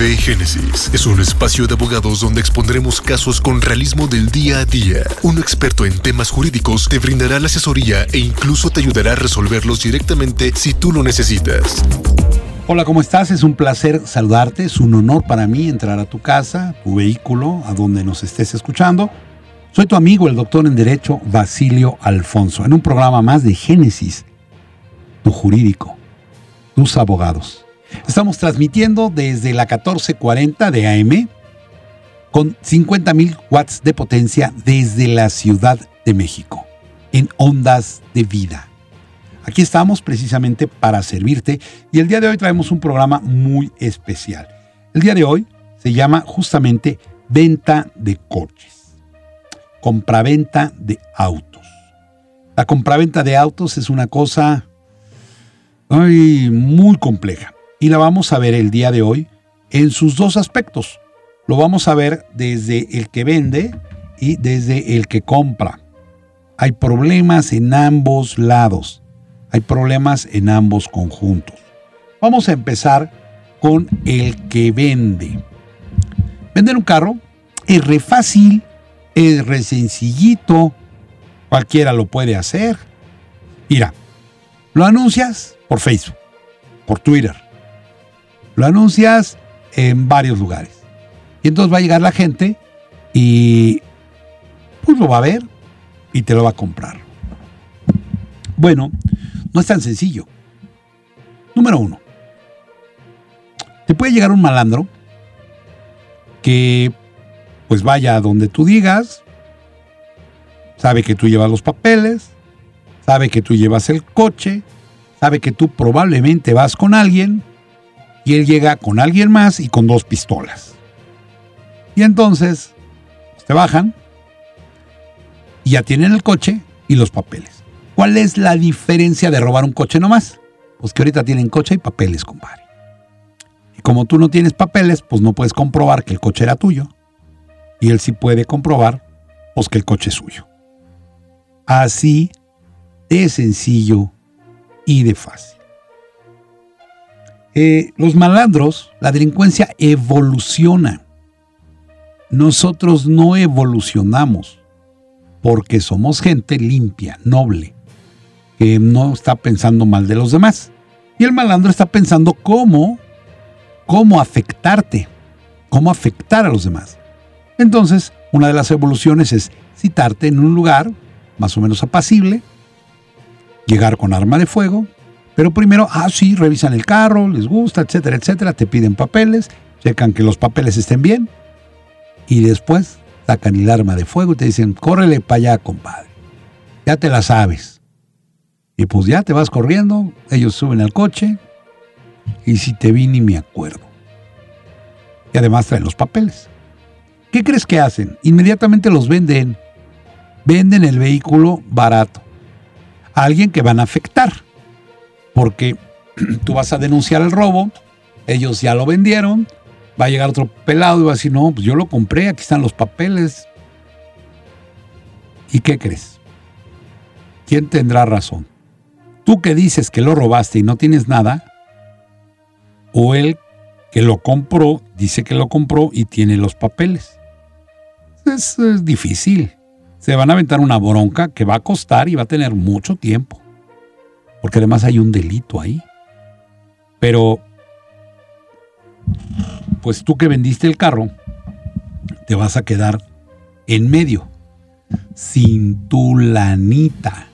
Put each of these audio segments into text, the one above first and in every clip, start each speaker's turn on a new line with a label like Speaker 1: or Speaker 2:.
Speaker 1: Génesis es un espacio de abogados donde expondremos casos con realismo del día a día. Un experto en temas jurídicos te brindará la asesoría e incluso te ayudará a resolverlos directamente si tú lo necesitas.
Speaker 2: Hola, ¿cómo estás? Es un placer saludarte. Es un honor para mí entrar a tu casa, tu vehículo, a donde nos estés escuchando. Soy tu amigo, el doctor en Derecho, Basilio Alfonso, en un programa más de Génesis, tu jurídico, tus abogados. Estamos transmitiendo desde la 1440 de AM con 50.000 watts de potencia desde la Ciudad de México, en ondas de vida. Aquí estamos precisamente para servirte y el día de hoy traemos un programa muy especial. El día de hoy se llama justamente Venta de Coches, compraventa de autos. La compraventa de autos es una cosa muy compleja y la vamos a ver el día de hoy en sus dos aspectos. Lo vamos a ver desde el que vende y desde el que compra. Hay problemas en ambos lados. Hay problemas en ambos conjuntos. Vamos a empezar con el que vende. Vender un carro es re fácil, es re sencillito, cualquiera lo puede hacer. Mira, lo anuncias por Facebook, por Twitter, lo anuncias en varios lugares. Y entonces va a llegar la gente y pues lo va a ver y te lo va a comprar. Bueno, no es tan sencillo. Número uno, te puede llegar un malandro que pues vaya a donde tú digas, sabe que tú llevas los papeles, sabe que tú llevas el coche, sabe que tú probablemente vas con alguien y él llega con alguien más y con dos pistolas. Y entonces pues, te bajan y ya tienen el coche y los papeles. ¿Cuál es la diferencia de robar un coche nomás? Pues que ahorita tienen coche y papeles, compadre. Y como tú no tienes papeles, pues no puedes comprobar que el coche era tuyo. Y él sí puede comprobar, pues que el coche es suyo. Así de sencillo y de fácil. Eh, los malandros, la delincuencia evoluciona. Nosotros no evolucionamos porque somos gente limpia, noble, que no está pensando mal de los demás. Y el malandro está pensando cómo, cómo afectarte, cómo afectar a los demás. Entonces, una de las evoluciones es citarte en un lugar más o menos apacible, llegar con arma de fuego, pero primero, ah, sí, revisan el carro, les gusta, etcétera, etcétera, te piden papeles, checan que los papeles estén bien y después sacan el arma de fuego y te dicen, córrele para allá, compadre. Ya te la sabes. Y pues ya te vas corriendo, ellos suben al coche y si te vi ni me acuerdo. Y además traen los papeles. ¿Qué crees que hacen? Inmediatamente los venden. Venden el vehículo barato. A alguien que van a afectar porque tú vas a denunciar el robo, ellos ya lo vendieron, va a llegar otro pelado y va a decir, no, pues yo lo compré, aquí están los papeles. ¿Y qué crees? ¿Quién tendrá razón? ¿Tú que dices que lo robaste y no tienes nada? ¿O él que lo compró, dice que lo compró y tiene los papeles? Es, es difícil. Se van a aventar una bronca que va a costar y va a tener mucho tiempo porque además hay un delito ahí. Pero, pues tú que vendiste el carro, te vas a quedar en medio, sin tu lanita.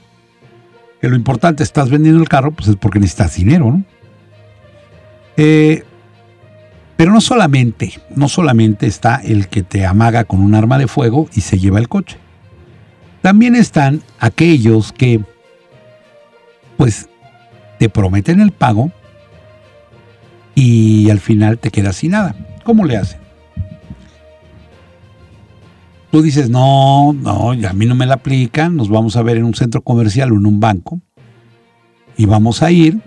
Speaker 2: Que lo importante, estás vendiendo el carro, pues es porque necesitas dinero, ¿no? Eh, pero no solamente, no solamente está el que te amaga con un arma de fuego y se lleva el coche. También están aquellos que pues te prometen el pago y al final te quedas sin nada. ¿Cómo le hacen? Tú dices, no, no, a mí no me la aplican, nos vamos a ver en un centro comercial o en un banco y vamos a ir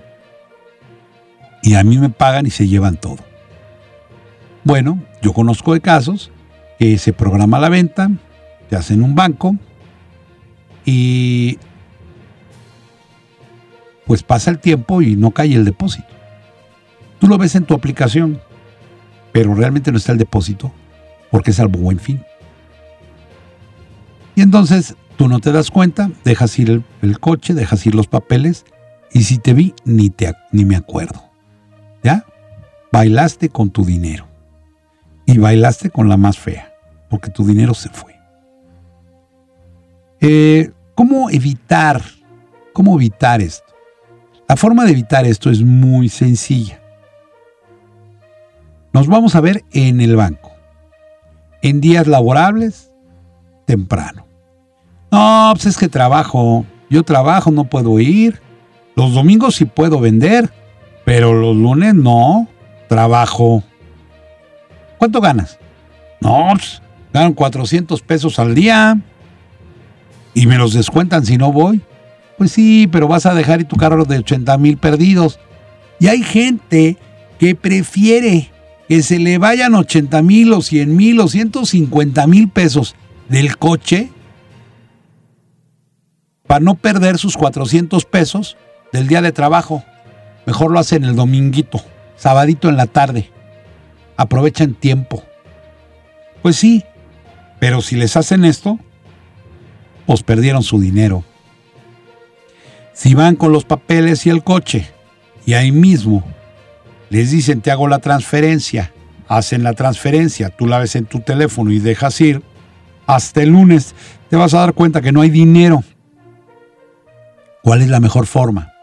Speaker 2: y a mí me pagan y se llevan todo. Bueno, yo conozco de casos que se programa la venta, se hace en un banco y pues pasa el tiempo y no cae el depósito. Tú lo ves en tu aplicación pero realmente no está el depósito porque es al buen fin. Y entonces tú no te das cuenta, dejas ir el, el coche, dejas ir los papeles y si te vi ni, te, ni me acuerdo. ¿Ya? Bailaste con tu dinero. Y bailaste con la más fea, porque tu dinero se fue. Eh, ¿Cómo evitar? ¿Cómo evitar esto? La forma de evitar esto es muy sencilla. Nos vamos a ver en el banco. En días laborables, temprano. No, pues es que trabajo. Yo trabajo, no puedo ir. Los domingos sí puedo vender, pero los lunes no. Trabajo. ¿Cuánto ganas? No, pues, ganan 400 pesos al día. Y me los descuentan si no voy. Pues sí, pero vas a dejar tu carro de 80 mil perdidos. Y hay gente que prefiere que se le vayan 80 mil o 100 mil o 150 mil pesos del coche para no perder sus 400 pesos del día de trabajo. Mejor lo hacen el dominguito, sabadito en la tarde. Aprovechan tiempo. Pues sí, pero si les hacen esto, pues perdieron su dinero. Si van con los papeles y el coche y ahí mismo les dicen te hago la transferencia, hacen la transferencia, tú la ves en tu teléfono y dejas ir, hasta el lunes te vas a dar cuenta que no hay dinero. ¿Cuál es la mejor forma?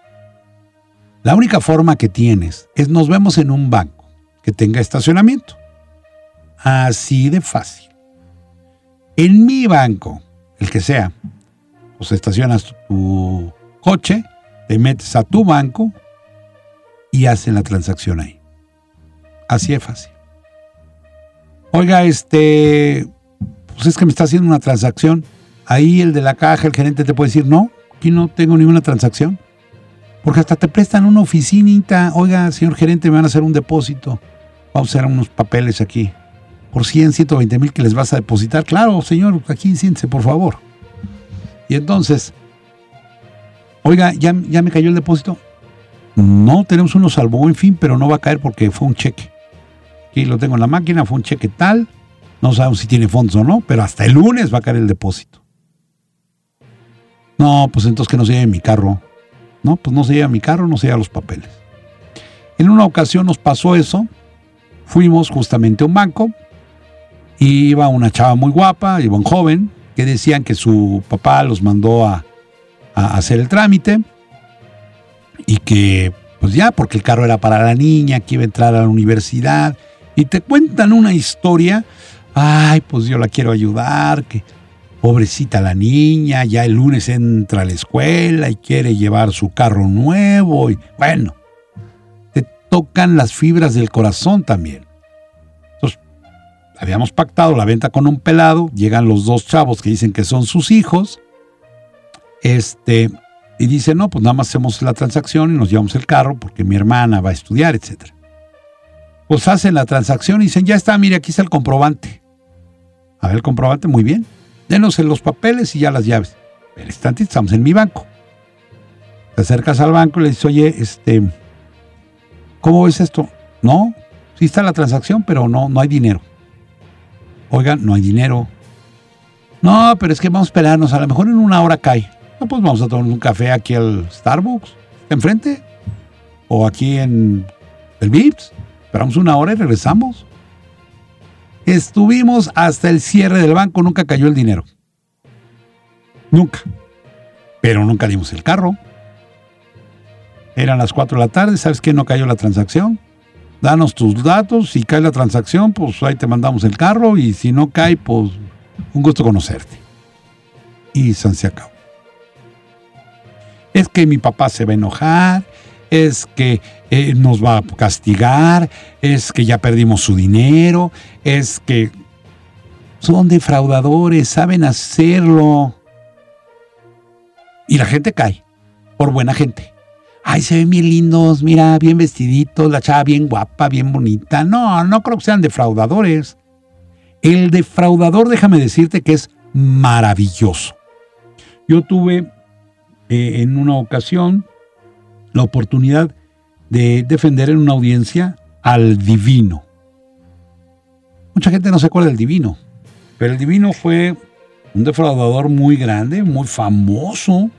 Speaker 2: La única forma que tienes es nos vemos en un banco que tenga estacionamiento. Así de fácil. En mi banco, el que sea, pues estacionas tu coche, te metes a tu banco y hacen la transacción ahí. Así de fácil. Oiga, este, pues es que me está haciendo una transacción. Ahí el de la caja, el gerente te puede decir, no, aquí no tengo ninguna transacción. Porque hasta te prestan una oficinita. Oiga, señor gerente, me van a hacer un depósito. Vamos a hacer unos papeles aquí. Por 100, 120 mil que les vas a depositar. Claro, señor, aquí siéntese, por favor. Y entonces, oiga, ¿ya, ya me cayó el depósito? No, tenemos uno salvo en fin, pero no va a caer porque fue un cheque. Aquí lo tengo en la máquina, fue un cheque tal. No sabemos si tiene fondos o no, pero hasta el lunes va a caer el depósito. No, pues entonces que no se lleve mi carro. No, pues no se lleva mi carro, no se lleva los papeles. En una ocasión nos pasó eso. Fuimos justamente a un banco. Y iba una chava muy guapa, iba un joven, que decían que su papá los mandó a, a hacer el trámite. Y que, pues ya, porque el carro era para la niña, que iba a entrar a la universidad. Y te cuentan una historia. Ay, pues yo la quiero ayudar, que pobrecita la niña, ya el lunes entra a la escuela y quiere llevar su carro nuevo y bueno, te tocan las fibras del corazón también. Entonces, habíamos pactado la venta con un pelado, llegan los dos chavos que dicen que son sus hijos, este, y dicen, no, pues nada más hacemos la transacción y nos llevamos el carro porque mi hermana va a estudiar, etc. Pues hacen la transacción y dicen, ya está, mire, aquí está el comprobante. A ver el comprobante, muy bien denos los papeles y ya las llaves. El instante estamos en mi banco. Te acercas al banco y le dices, oye, este, ¿cómo ves esto? No, sí está la transacción, pero no, no hay dinero. Oigan, no hay dinero. No, pero es que vamos a esperarnos, a lo mejor en una hora cae. No, pues vamos a tomar un café aquí al Starbucks, enfrente. O aquí en el Vips. Esperamos una hora y regresamos. Estuvimos hasta el cierre del banco, nunca cayó el dinero. Nunca. Pero nunca dimos el carro. Eran las 4 de la tarde, ¿sabes qué? No cayó la transacción. Danos tus datos, si cae la transacción, pues ahí te mandamos el carro y si no cae, pues un gusto conocerte. Y se acabó. Es que mi papá se va a enojar, es que eh, nos va a castigar, es que ya perdimos su dinero, es que son defraudadores, saben hacerlo. Y la gente cae, por buena gente. Ay, se ven bien lindos, mira, bien vestiditos, la chava bien guapa, bien bonita. No, no creo que sean defraudadores. El defraudador, déjame decirte que es maravilloso. Yo tuve eh, en una ocasión la oportunidad de defender en una audiencia al divino. Mucha gente no se acuerda del divino, pero el divino fue un defraudador muy grande, muy famoso,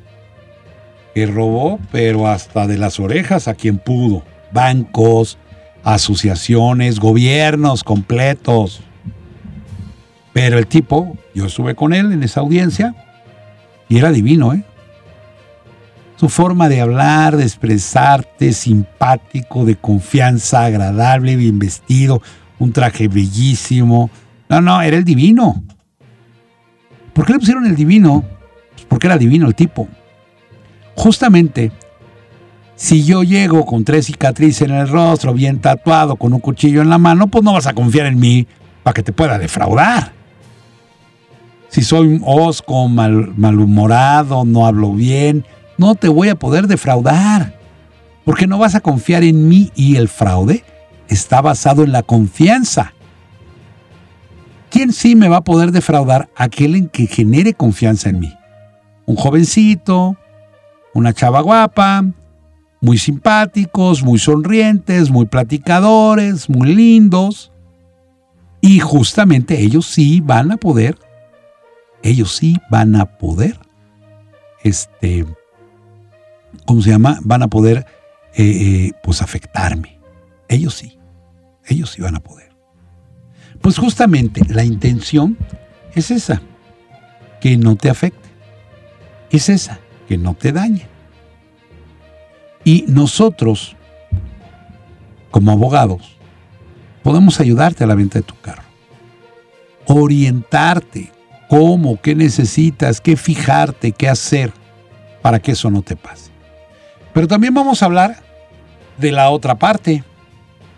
Speaker 2: que robó, pero hasta de las orejas a quien pudo. Bancos, asociaciones, gobiernos completos. Pero el tipo, yo estuve con él en esa audiencia y era divino, ¿eh? Su forma de hablar, de expresarte, simpático, de confianza, agradable, bien vestido, un traje bellísimo. No, no, era el divino. ¿Por qué le pusieron el divino? Pues porque era divino el tipo. Justamente, si yo llego con tres cicatrices en el rostro, bien tatuado, con un cuchillo en la mano, pues no vas a confiar en mí para que te pueda defraudar. Si soy osco, mal, malhumorado, no hablo bien, no te voy a poder defraudar. Porque no vas a confiar en mí y el fraude está basado en la confianza. ¿Quién sí me va a poder defraudar? Aquel en que genere confianza en mí. Un jovencito, una chava guapa, muy simpáticos, muy sonrientes, muy platicadores, muy lindos. Y justamente ellos sí van a poder, ellos sí van a poder, este, ¿cómo se llama? Van a poder, eh, eh, pues, afectarme. Ellos sí, ellos sí van a poder. Pues justamente la intención es esa, que no te afecte. Es esa, que no te dañe. Y nosotros, como abogados, podemos ayudarte a la venta de tu carro. Orientarte cómo, qué necesitas, qué fijarte, qué hacer para que eso no te pase. Pero también vamos a hablar de la otra parte,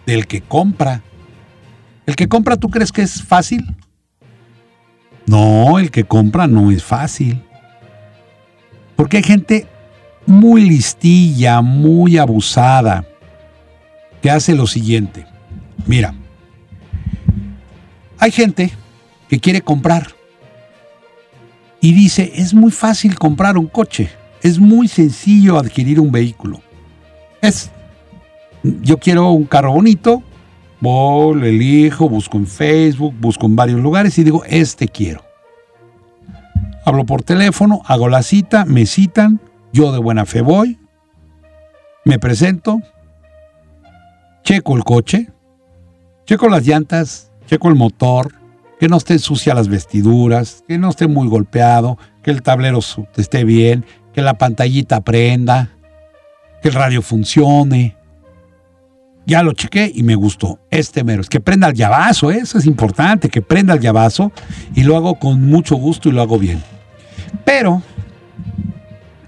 Speaker 2: del que compra, ¿El que compra tú crees que es fácil? No, el que compra no es fácil. Porque hay gente muy listilla, muy abusada, que hace lo siguiente. Mira, hay gente que quiere comprar y dice, es muy fácil comprar un coche, es muy sencillo adquirir un vehículo. Es, yo quiero un carro bonito, Voy, elijo, busco en Facebook, busco en varios lugares y digo, este quiero. Hablo por teléfono, hago la cita, me citan, yo de buena fe voy, me presento, checo el coche, checo las llantas, checo el motor, que no esté sucia las vestiduras, que no esté muy golpeado, que el tablero esté bien, que la pantallita prenda, que el radio funcione, ya lo chequé y me gustó. Este mero. Es que prenda el llavazo, ¿eh? eso es importante, que prenda el llavazo y lo hago con mucho gusto y lo hago bien. Pero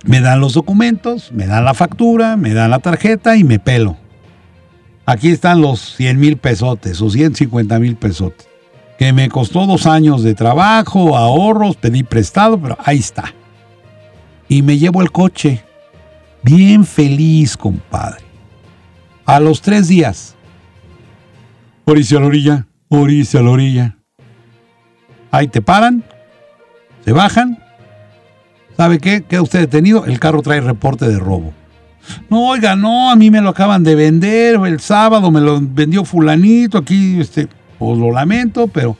Speaker 2: me dan los documentos, me dan la factura, me dan la tarjeta y me pelo. Aquí están los 100 mil pesotes o 150 mil pesotes. Que me costó dos años de trabajo, ahorros, pedí prestado, pero ahí está. Y me llevo el coche. Bien feliz, compadre. A los tres días. Orice a la orilla, orice a la orilla. Ahí te paran, se bajan. ¿Sabe qué? Queda usted detenido, el carro trae reporte de robo. No, oiga, no, a mí me lo acaban de vender, el sábado me lo vendió fulanito, aquí, este, pues lo lamento, pero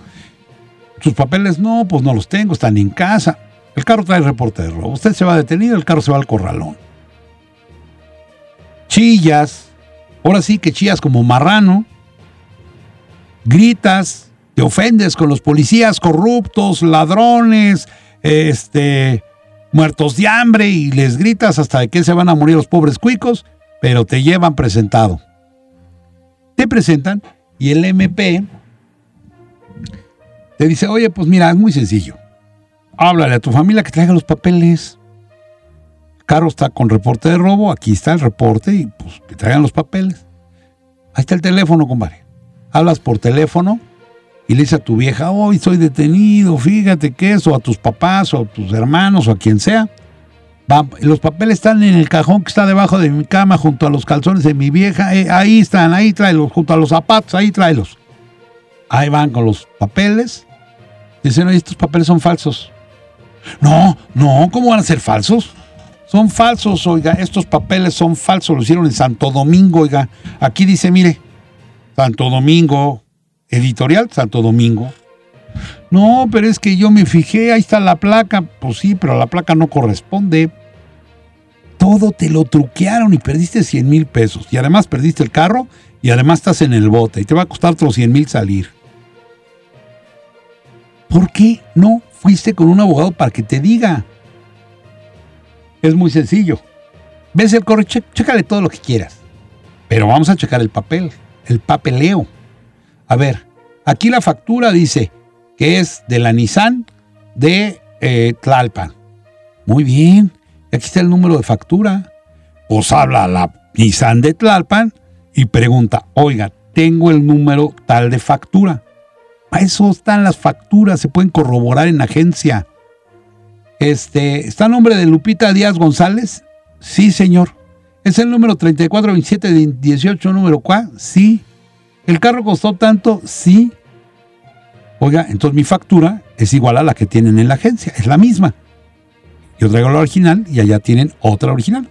Speaker 2: sus papeles no, pues no los tengo, están en casa. El carro trae reporte de robo. Usted se va detenido, el carro se va al corralón. Chillas, Ahora sí que chillas como marrano, gritas, te ofendes con los policías corruptos, ladrones, este, muertos de hambre y les gritas hasta de que se van a morir los pobres cuicos, pero te llevan presentado. Te presentan y el MP te dice, oye, pues mira, es muy sencillo. Háblale a tu familia que traiga los papeles carro está con reporte de robo, aquí está el reporte y pues que traigan los papeles. Ahí está el teléfono, compadre. Hablas por teléfono y le dices a tu vieja, hoy soy detenido, fíjate que eso, a tus papás o a tus hermanos o a quien sea. los papeles están en el cajón que está debajo de mi cama junto a los calzones de mi vieja. Eh, ahí están, ahí tráelos, junto a los zapatos, ahí tráelos. Ahí van con los papeles. Dicen, oye, estos papeles son falsos. No, no, ¿cómo van a ser falsos? Son falsos, oiga, estos papeles son falsos, lo hicieron en Santo Domingo, oiga. Aquí dice, mire, Santo Domingo, Editorial Santo Domingo. No, pero es que yo me fijé, ahí está la placa. Pues sí, pero la placa no corresponde. Todo te lo truquearon y perdiste 100 mil pesos. Y además perdiste el carro y además estás en el bote y te va a costar otros 100 mil salir. ¿Por qué no fuiste con un abogado para que te diga? Es muy sencillo. Ves el correo, chécale todo lo que quieras. Pero vamos a checar el papel, el papeleo. A ver, aquí la factura dice que es de la Nissan de eh, Tlalpan. Muy bien, aquí está el número de factura. Os habla la Nissan de Tlalpan y pregunta, oiga, tengo el número tal de factura. Para eso están las facturas, se pueden corroborar en agencia. Este, ¿Está el nombre de Lupita Díaz González? Sí, señor. ¿Es el número 342718 número cuá? Sí. ¿El carro costó tanto? Sí. Oiga, entonces mi factura es igual a la que tienen en la agencia, es la misma. Yo traigo la original y allá tienen otra original.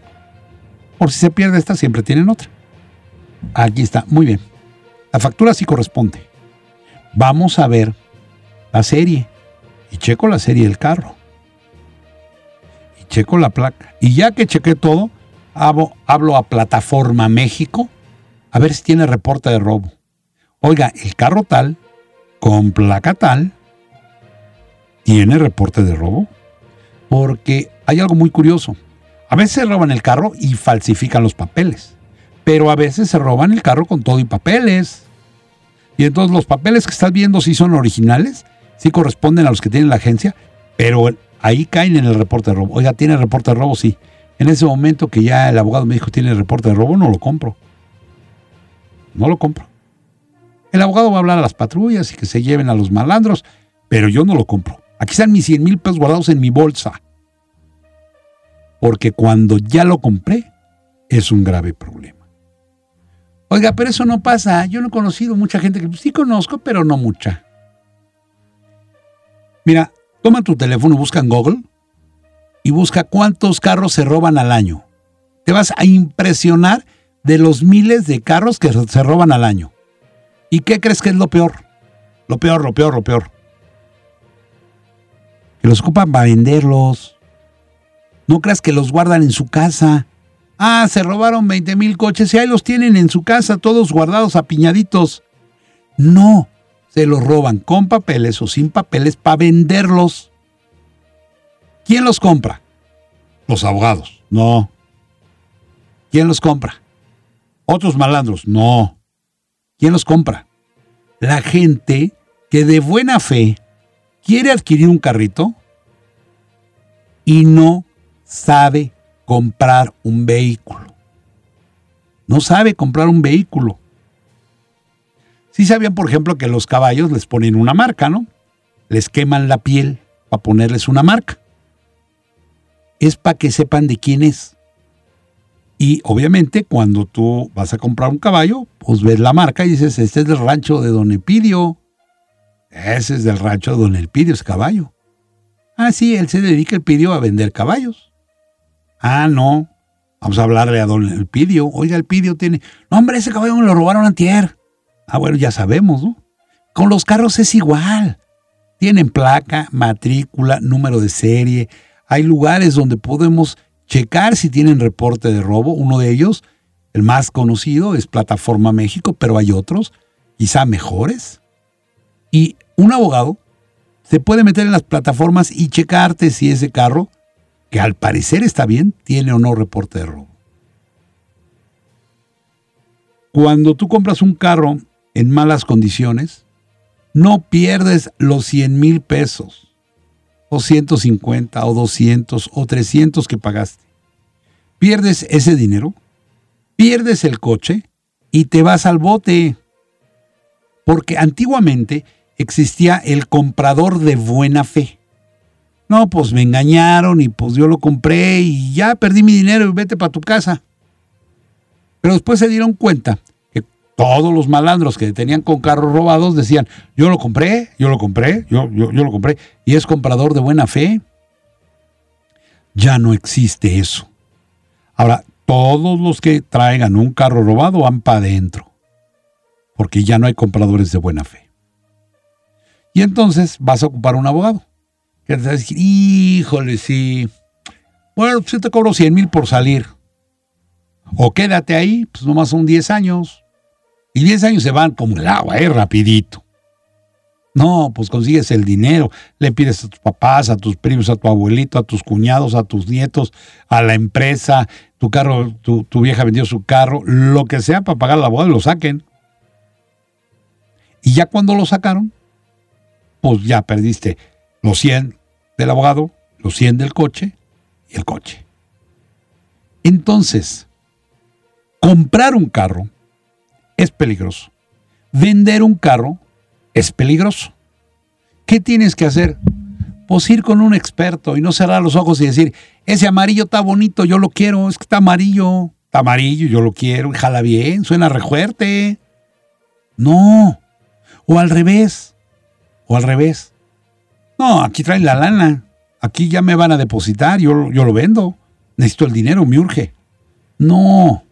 Speaker 2: Por si se pierde esta, siempre tienen otra. Aquí está, muy bien. La factura sí corresponde. Vamos a ver la serie. Y checo la serie del carro. Y checo la placa. Y ya que chequé todo, hablo, hablo a Plataforma México a ver si tiene reporte de robo. Oiga, el carro tal, con placa tal, tiene reporte de robo. Porque hay algo muy curioso. A veces roban el carro y falsifican los papeles pero a veces se roban el carro con todo y papeles. Y entonces los papeles que estás viendo sí son originales, sí corresponden a los que tiene la agencia, pero ahí caen en el reporte de robo. Oiga, ¿tiene reporte de robo? Sí. En ese momento que ya el abogado me dijo tiene reporte de robo, no lo compro. No lo compro. El abogado va a hablar a las patrullas y que se lleven a los malandros, pero yo no lo compro. Aquí están mis 100 mil pesos guardados en mi bolsa. Porque cuando ya lo compré, es un grave problema. Oiga, pero eso no pasa. Yo no he conocido mucha gente que pues, sí conozco, pero no mucha. Mira, toma tu teléfono, busca en Google y busca cuántos carros se roban al año. Te vas a impresionar de los miles de carros que se roban al año. ¿Y qué crees que es lo peor? Lo peor, lo peor, lo peor. Que los ocupan para venderlos. No creas que los guardan en su casa. Ah, se robaron 20 mil coches y ahí los tienen en su casa todos guardados, apiñaditos. No, se los roban con papeles o sin papeles para venderlos. ¿Quién los compra? Los abogados. No. ¿Quién los compra? Otros malandros. No. ¿Quién los compra? La gente que de buena fe quiere adquirir un carrito y no sabe comprar un vehículo. No sabe comprar un vehículo. Sí sabían, por ejemplo, que los caballos les ponen una marca, ¿no? Les queman la piel para ponerles una marca. Es para que sepan de quién es. Y obviamente cuando tú vas a comprar un caballo, pues ves la marca y dices, este es del rancho de Don Epidio. Ese es del rancho de Don Elpidio, ese caballo. Ah, sí, él se dedica, Elpidio, a vender caballos. Ah, no. Vamos a hablarle a don Elpidio. Oiga, Elpidio tiene. No, hombre, ese caballo me lo robaron antier. Ah, bueno, ya sabemos, ¿no? Con los carros es igual. Tienen placa, matrícula, número de serie. Hay lugares donde podemos checar si tienen reporte de robo. Uno de ellos, el más conocido, es Plataforma México, pero hay otros, quizá mejores. Y un abogado se puede meter en las plataformas y checarte si ese carro que al parecer está bien, tiene o no reporte de robo. Cuando tú compras un carro en malas condiciones, no pierdes los 100 mil pesos, o 150, o 200, o 300 que pagaste. Pierdes ese dinero, pierdes el coche y te vas al bote. Porque antiguamente existía el comprador de buena fe. No, pues me engañaron y pues yo lo compré y ya perdí mi dinero y vete para tu casa. Pero después se dieron cuenta que todos los malandros que tenían con carros robados decían, yo lo compré, yo lo compré, yo, yo, yo lo compré, y es comprador de buena fe. Ya no existe eso. Ahora, todos los que traigan un carro robado van para adentro, porque ya no hay compradores de buena fe. Y entonces vas a ocupar un abogado. Que te decir, híjole, sí. Bueno, pues yo te cobro 100 mil por salir. O quédate ahí, pues nomás son 10 años. Y 10 años se van como el agua, ¿eh? Rapidito. No, pues consigues el dinero, le pides a tus papás, a tus primos, a tu abuelito, a tus cuñados, a tus nietos, a la empresa, tu carro, tu, vieja vendió su carro, lo que sea para pagar la boda, lo saquen. Y ya cuando lo sacaron, pues ya perdiste los 100 del abogado, los 100 del coche y el coche. Entonces, comprar un carro es peligroso. Vender un carro es peligroso. ¿Qué tienes que hacer? Pues ir con un experto y no cerrar los ojos y decir, ese amarillo está bonito, yo lo quiero, es que está amarillo, está amarillo, yo lo quiero, jala bien, suena rejuerte. No. O al revés. O al revés. No, aquí traen la lana. Aquí ya me van a depositar, yo, yo lo vendo. Necesito el dinero, me urge. No.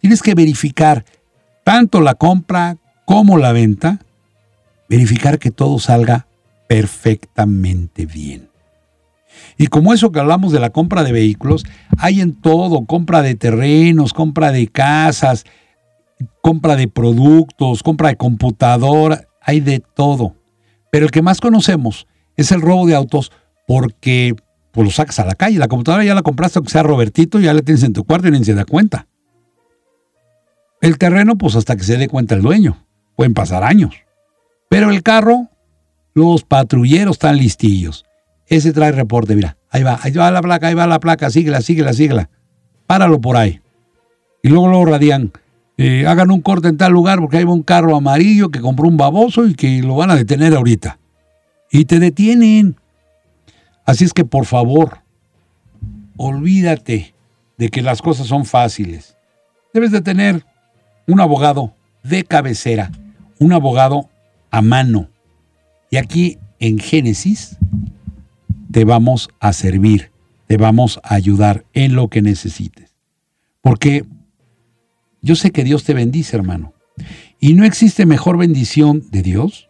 Speaker 2: Tienes que verificar tanto la compra como la venta verificar que todo salga perfectamente bien. Y como eso que hablamos de la compra de vehículos, hay en todo, compra de terrenos, compra de casas, compra de productos, compra de computadora, hay de todo. Pero el que más conocemos es el robo de autos porque pues, lo sacas a la calle. La computadora ya la compraste, aunque sea Robertito, ya la tienes en tu cuarto y ni se da cuenta. El terreno, pues hasta que se dé cuenta el dueño. Pueden pasar años. Pero el carro, los patrulleros están listillos. Ese trae reporte, mira, ahí va, ahí va la placa, ahí va la placa, síguela, síguela, síguela. Páralo por ahí. Y luego lo radian. Eh, hagan un corte en tal lugar porque hay un carro amarillo que compró un baboso y que lo van a detener ahorita. Y te detienen. Así es que por favor, olvídate de que las cosas son fáciles. Debes de tener un abogado de cabecera, un abogado a mano. Y aquí en Génesis te vamos a servir, te vamos a ayudar en lo que necesites. Porque yo sé que Dios te bendice, hermano. Y no existe mejor bendición de Dios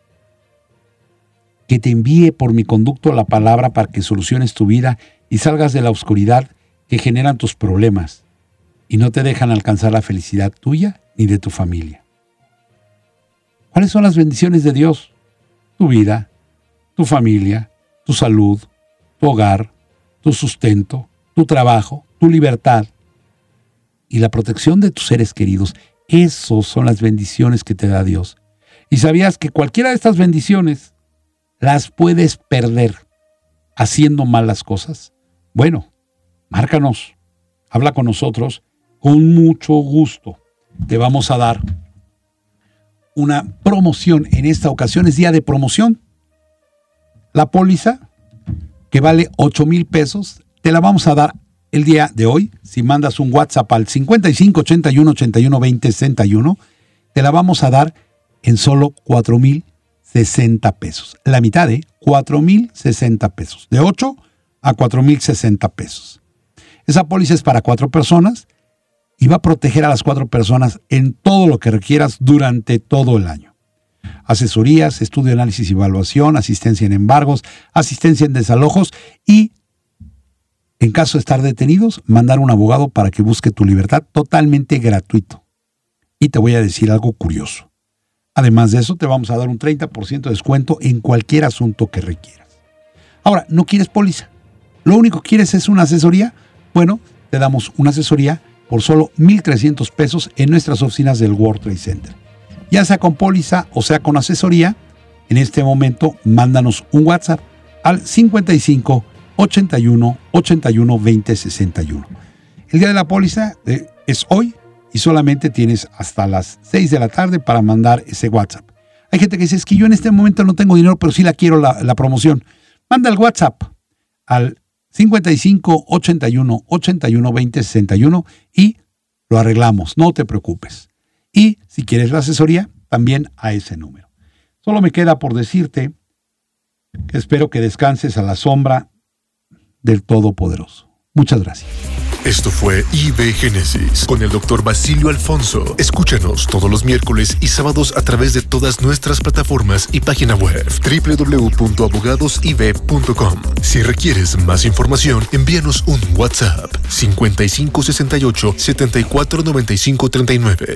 Speaker 2: que te envíe por mi conducto la palabra para que soluciones tu vida y salgas de la oscuridad que generan tus problemas y no te dejan alcanzar la felicidad tuya ni de tu familia. ¿Cuáles son las bendiciones de Dios? Tu vida, tu familia, tu salud, tu hogar, tu sustento, tu trabajo, tu libertad y la protección de tus seres queridos. Esas son las bendiciones que te da Dios. Y sabías que cualquiera de estas bendiciones las puedes perder haciendo malas cosas. Bueno, márcanos, habla con nosotros, con mucho gusto te vamos a dar una promoción. En esta ocasión es día de promoción. La póliza, que vale 8 mil pesos, te la vamos a dar el día de hoy. Si mandas un WhatsApp al 55 81 81 20 61, te la vamos a dar en solo 4 mil 60 pesos. La mitad de 4 mil 60 pesos. De 8 a 4 mil 60 pesos. Esa póliza es para cuatro personas y va a proteger a las cuatro personas en todo lo que requieras durante todo el año. Asesorías, estudio, análisis y evaluación, asistencia en embargos, asistencia en desalojos y, en caso de estar detenidos, mandar un abogado para que busque tu libertad totalmente gratuito. Y te voy a decir algo curioso. Además de eso, te vamos a dar un 30% de descuento en cualquier asunto que requieras. Ahora, ¿no quieres póliza? ¿Lo único que quieres es una asesoría? Bueno, te damos una asesoría por solo 1.300 pesos en nuestras oficinas del World Trade Center. Ya sea con póliza o sea con asesoría, en este momento mándanos un WhatsApp al 55 81 81 20 61. El día de la póliza eh, es hoy y solamente tienes hasta las 6 de la tarde para mandar ese WhatsApp. Hay gente que dice, es que yo en este momento no tengo dinero, pero sí la quiero la, promoción. Manda el WhatsApp al 55 81 81 20 61 y lo arreglamos, no te preocupes. Y si quieres la asesoría, también a ese número. Solo me queda por decirte que espero que descanses a la sombra del Todopoderoso. Muchas gracias.
Speaker 1: Esto fue IB Génesis con el doctor Basilio Alfonso. Escúchanos todos los miércoles y sábados a través de todas nuestras plataformas y página web www.abogadosib.com. Si requieres más información, envíanos un WhatsApp 5568 749539.